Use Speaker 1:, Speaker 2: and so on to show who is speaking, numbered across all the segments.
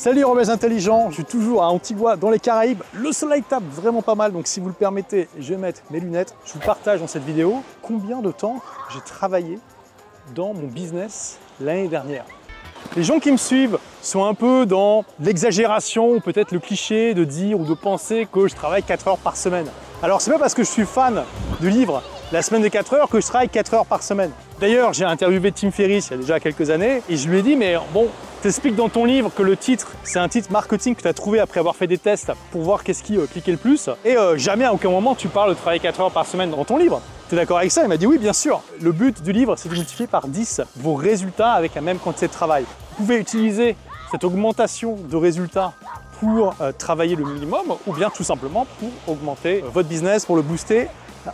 Speaker 1: Salut rebelles intelligents, je suis toujours à Antigua dans les Caraïbes. Le soleil tape vraiment pas mal, donc si vous le permettez, je vais mettre mes lunettes. Je vous partage dans cette vidéo combien de temps j'ai travaillé dans mon business l'année dernière. Les gens qui me suivent sont un peu dans l'exagération ou peut-être le cliché de dire ou de penser que je travaille 4 heures par semaine. Alors c'est pas parce que je suis fan de livres la semaine de 4 heures que je travaille 4 heures par semaine. D'ailleurs, j'ai interviewé Tim Ferriss il y a déjà quelques années et je lui ai dit mais bon, t'expliques dans ton livre que le titre, c'est un titre marketing que tu as trouvé après avoir fait des tests pour voir qu'est-ce qui euh, cliquait le plus et euh, jamais à aucun moment tu parles de travailler 4 heures par semaine dans ton livre. T'es d'accord avec ça? Il m'a dit oui, bien sûr. Le but du livre, c'est de multiplier par 10 vos résultats avec la même quantité de travail. Vous pouvez utiliser cette augmentation de résultats pour euh, travailler le minimum ou bien tout simplement pour augmenter votre business, pour le booster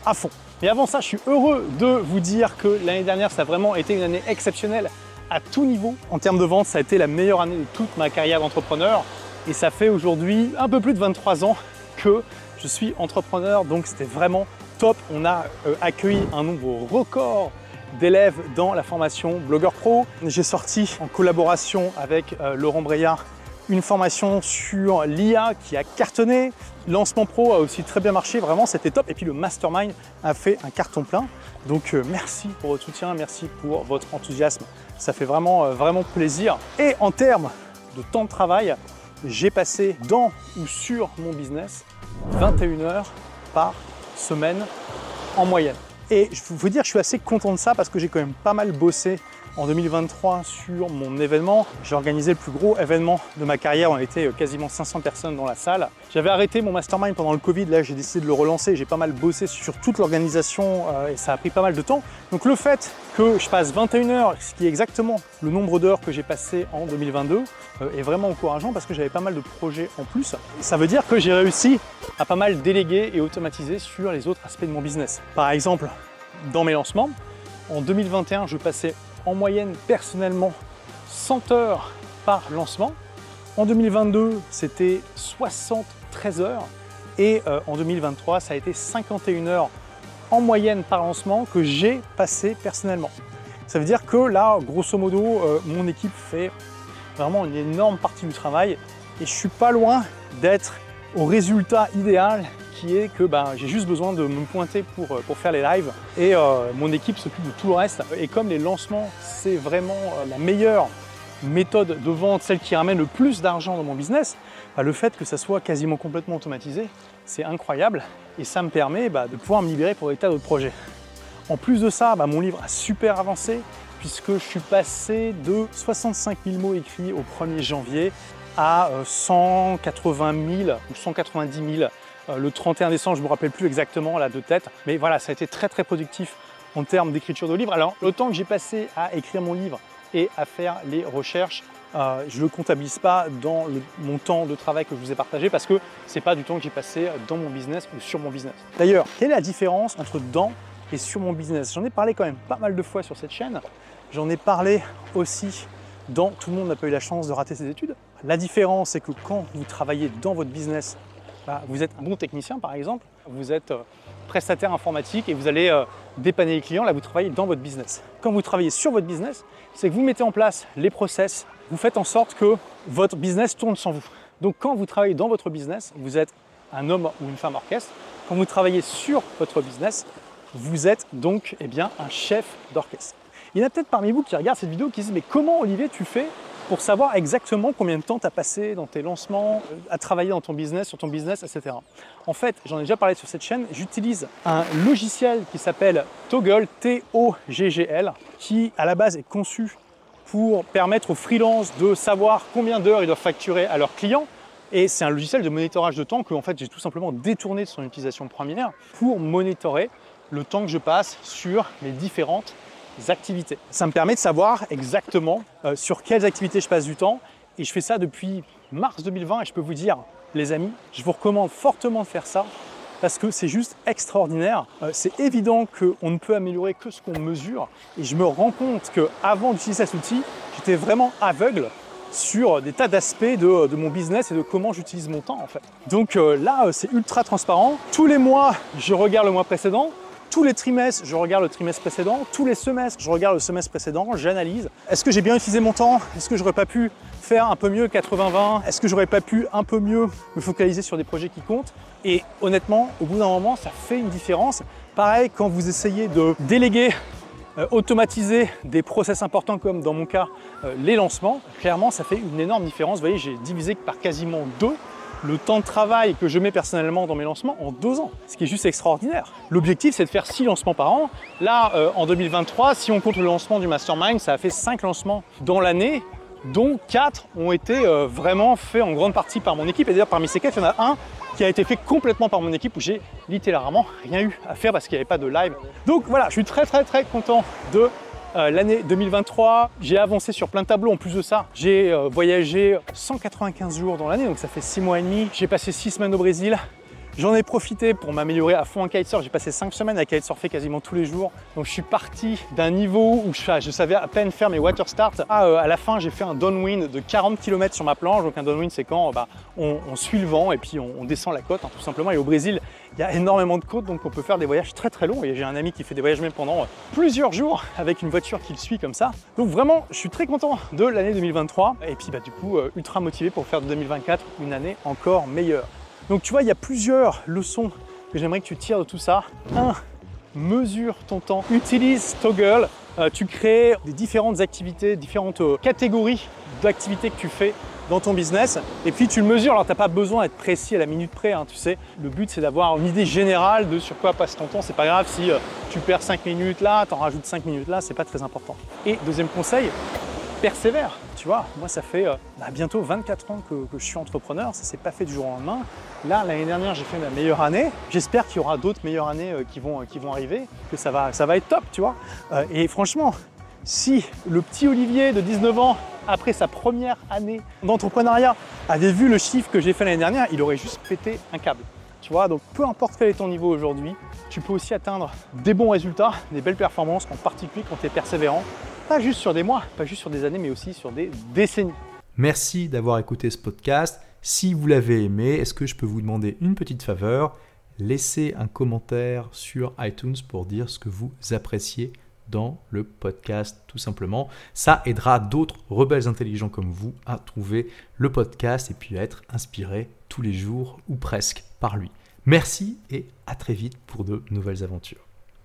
Speaker 1: à fond. Mais avant ça, je suis heureux de vous dire que l'année dernière, ça a vraiment été une année exceptionnelle à tout niveau. En termes de vente, ça a été la meilleure année de toute ma carrière d'entrepreneur. Et ça fait aujourd'hui un peu plus de 23 ans que je suis entrepreneur, donc c'était vraiment top. On a euh, accueilli un nombre record d'élèves dans la formation Blogueur Pro. J'ai sorti en collaboration avec euh, Laurent Breillard une formation sur l'IA qui a cartonné. Lancement Pro a aussi très bien marché, vraiment c'était top. Et puis le Mastermind a fait un carton plein. Donc euh, merci pour votre soutien, merci pour votre enthousiasme. Ça fait vraiment, euh, vraiment plaisir. Et en termes de temps de travail, j'ai passé dans ou sur mon business 21 heures par semaine en moyenne. Et je vous dire, je suis assez content de ça parce que j'ai quand même pas mal bossé en 2023 sur mon événement. J'ai organisé le plus gros événement de ma carrière. On était quasiment 500 personnes dans la salle. J'avais arrêté mon mastermind pendant le Covid. Là, j'ai décidé de le relancer. J'ai pas mal bossé sur toute l'organisation euh, et ça a pris pas mal de temps. Donc le fait que je passe 21 heures, ce qui est exactement le nombre d'heures que j'ai passé en 2022, euh, est vraiment encourageant parce que j'avais pas mal de projets en plus. Ça veut dire que j'ai réussi à pas mal déléguer et automatiser sur les autres aspects de mon business. Par exemple, dans mes lancements, en 2021, je passais en moyenne personnellement 100 heures par lancement. En 2022, c'était 73 heures. Et euh, en 2023, ça a été 51 heures en moyenne par lancement que j'ai passé personnellement. Ça veut dire que là, grosso modo, euh, mon équipe fait vraiment une énorme partie du travail et je suis pas loin d'être au résultat idéal qui est que ben, j'ai juste besoin de me pointer pour, euh, faire les lives et euh, mon équipe s'occupe de tout le reste. Et comme les lancements, c'est vraiment la meilleure méthode de vente, celle qui ramène le plus d'argent dans mon business, bah, le fait que ça soit quasiment complètement automatisé, c'est incroyable et ça me permet bah, de pouvoir me libérer pour des tas d'autres projets. En plus de ça, bah, mon livre a super avancé puisque je suis passé de 65 000 mots écrits au 1er janvier à 180 000 ou 190 000 euh, le 31 décembre, je ne me rappelle plus exactement là de tête, mais voilà, ça a été très très productif en termes d'écriture de livre. Alors, le temps que j'ai passé à écrire mon livre et à faire les recherches, euh, je ne le comptabilise pas dans mon temps de travail que je vous ai partagé parce que ce n'est pas du temps que j'ai passé dans mon business ou sur mon business. D'ailleurs, quelle est la différence entre dans et sur mon business? J'en ai parlé quand même pas mal de fois sur cette chaîne. J'en ai parlé aussi dans Tout le monde n'a pas eu la chance de rater ses études. La différence, c'est que quand vous travaillez dans votre business bah, vous êtes un bon technicien par exemple, vous êtes euh, prestataire informatique et vous allez euh, dépanner les clients, là vous travaillez dans votre business. Quand vous travaillez sur votre business, c'est que vous mettez en place les process, vous faites en sorte que votre business tourne sans vous. Donc quand vous travaillez dans votre business, vous êtes un homme ou une femme orchestre. Quand vous travaillez sur votre business, vous êtes donc eh bien, un chef d'orchestre. Il y en a peut-être parmi vous qui regardent cette vidéo qui se disent mais comment Olivier tu fais pour savoir exactement combien de temps tu as passé dans tes lancements, euh, à travailler dans ton business, sur ton business, etc. En fait, j'en ai déjà parlé sur cette chaîne, j'utilise un logiciel qui s'appelle Toggle, T-O-G-G-L, qui à la base est conçu pour permettre aux freelances de savoir combien d'heures ils doivent facturer à leurs clients. Et c'est un logiciel de monitorage de temps que en fait, j'ai tout simplement détourné de son utilisation première pour monitorer le temps que je passe sur mes différentes activités. Ça me permet de savoir exactement euh, sur quelles activités je passe du temps. Et je fais ça depuis mars 2020 et je peux vous dire, les amis, je vous recommande fortement de faire ça parce que c'est juste extraordinaire. Euh, c'est évident qu'on ne peut améliorer que ce qu'on mesure. Et je me rends compte qu'avant d'utiliser cet outil, j'étais vraiment aveugle sur des tas d'aspects de, mon business et de comment j'utilise mon temps en fait. Donc euh, là, c'est ultra transparent. Tous les mois, je regarde le mois précédent, tous les trimestres, je regarde le trimestre précédent. Tous les semestres, je regarde le semestre précédent. J'analyse. Est-ce que j'ai bien utilisé mon temps? Est-ce que j'aurais pas pu faire un peu mieux 80-20 Est-ce que j'aurais pas pu un peu mieux me focaliser sur des projets qui comptent? Et honnêtement, au bout d'un moment, ça fait une différence. Pareil, quand vous essayez de déléguer euh, automatiser des process importants comme dans mon cas euh, les lancements, clairement ça fait une énorme différence. Vous voyez, j'ai divisé par quasiment deux le temps de travail que je mets personnellement dans mes lancements en deux ans, ce qui est juste extraordinaire. L'objectif, c'est de faire six lancements par an. Là, euh, en 2023, si on compte le lancement du Mastermind, ça a fait cinq lancements dans l'année, dont quatre ont été vraiment faits en grande partie par mon équipe. Et d'ailleurs, parmi ces quatre, il y en a un qui a été fait complètement par mon équipe où j'ai littéralement rien eu à faire parce qu'il n'y avait pas de live. Donc voilà, je suis très très très content de euh, l'année 2023. J'ai avancé sur plein de tableaux. En plus de ça, j'ai euh, voyagé 195 jours dans l'année, donc ça fait 6 mois et demi. J'ai passé 6 semaines au Brésil. J'en ai profité pour m'améliorer à fond en kitesurf. J'ai passé 5 semaines à kitesurfer quasiment tous les jours. Donc je suis parti d'un niveau où je, savais à peine faire mes water starts. À, euh, la fin, j'ai fait un downwind de 40 km sur ma planche. Donc un downwind, c'est quand bah, on, suit le vent et puis on, descend la côte, hein, tout simplement. Et au Brésil, il y a énormément de côtes, donc on peut faire des voyages très très longs. Et j'ai un ami qui fait des voyages même pendant euh, plusieurs jours avec une voiture qui le suit comme ça. Donc vraiment, je suis très content de l'année 2023. Et puis bah, du coup, euh, ultra motivé pour faire de 2024 une année encore meilleure. Donc tu vois, il y a plusieurs leçons que j'aimerais que tu tires de tout ça. 1. Mesure ton temps. Utilise Toggle. Euh, tu crées des différentes activités, différentes euh, catégories d'activités que tu fais dans ton business. Et puis tu le mesures. Alors tu n'as pas besoin d'être précis à la minute près. Hein, tu sais, le but c'est d'avoir une idée générale de sur quoi passe ton temps. C'est pas grave si euh, tu perds 5 minutes là, tu en rajoutes 5 minutes là, c'est pas très important. Et deuxième conseil, persévère. Tu vois, moi ça fait euh, bah, bientôt 24 ans que, je suis entrepreneur, ça s'est pas fait du jour au lendemain. Là, l'année dernière, j'ai fait ma meilleure année. J'espère qu'il y aura d'autres meilleures années euh, qui, vont, qui vont arriver, que ça va, être top, tu vois. Euh, et franchement, si le petit Olivier de 19 ans, après sa première année d'entrepreneuriat, avait vu le chiffre que j'ai fait l'année dernière, il aurait juste pété un câble. Tu vois, donc peu importe quel est ton niveau aujourd'hui, tu peux aussi atteindre des bons résultats, des belles performances, en particulier quand tu es persévérant, pas juste sur des mois, pas juste sur des années, mais aussi sur des décennies.
Speaker 2: Merci d'avoir écouté ce podcast. Si vous l'avez aimé, est-ce que je peux vous demander une petite faveur? Laissez un commentaire sur iTunes pour dire ce que vous appréciez dans le podcast, tout simplement. Ça aidera d'autres rebelles intelligents comme vous à trouver le podcast et puis à être inspirés tous les jours ou presque par lui. Merci et à très vite pour de nouvelles aventures.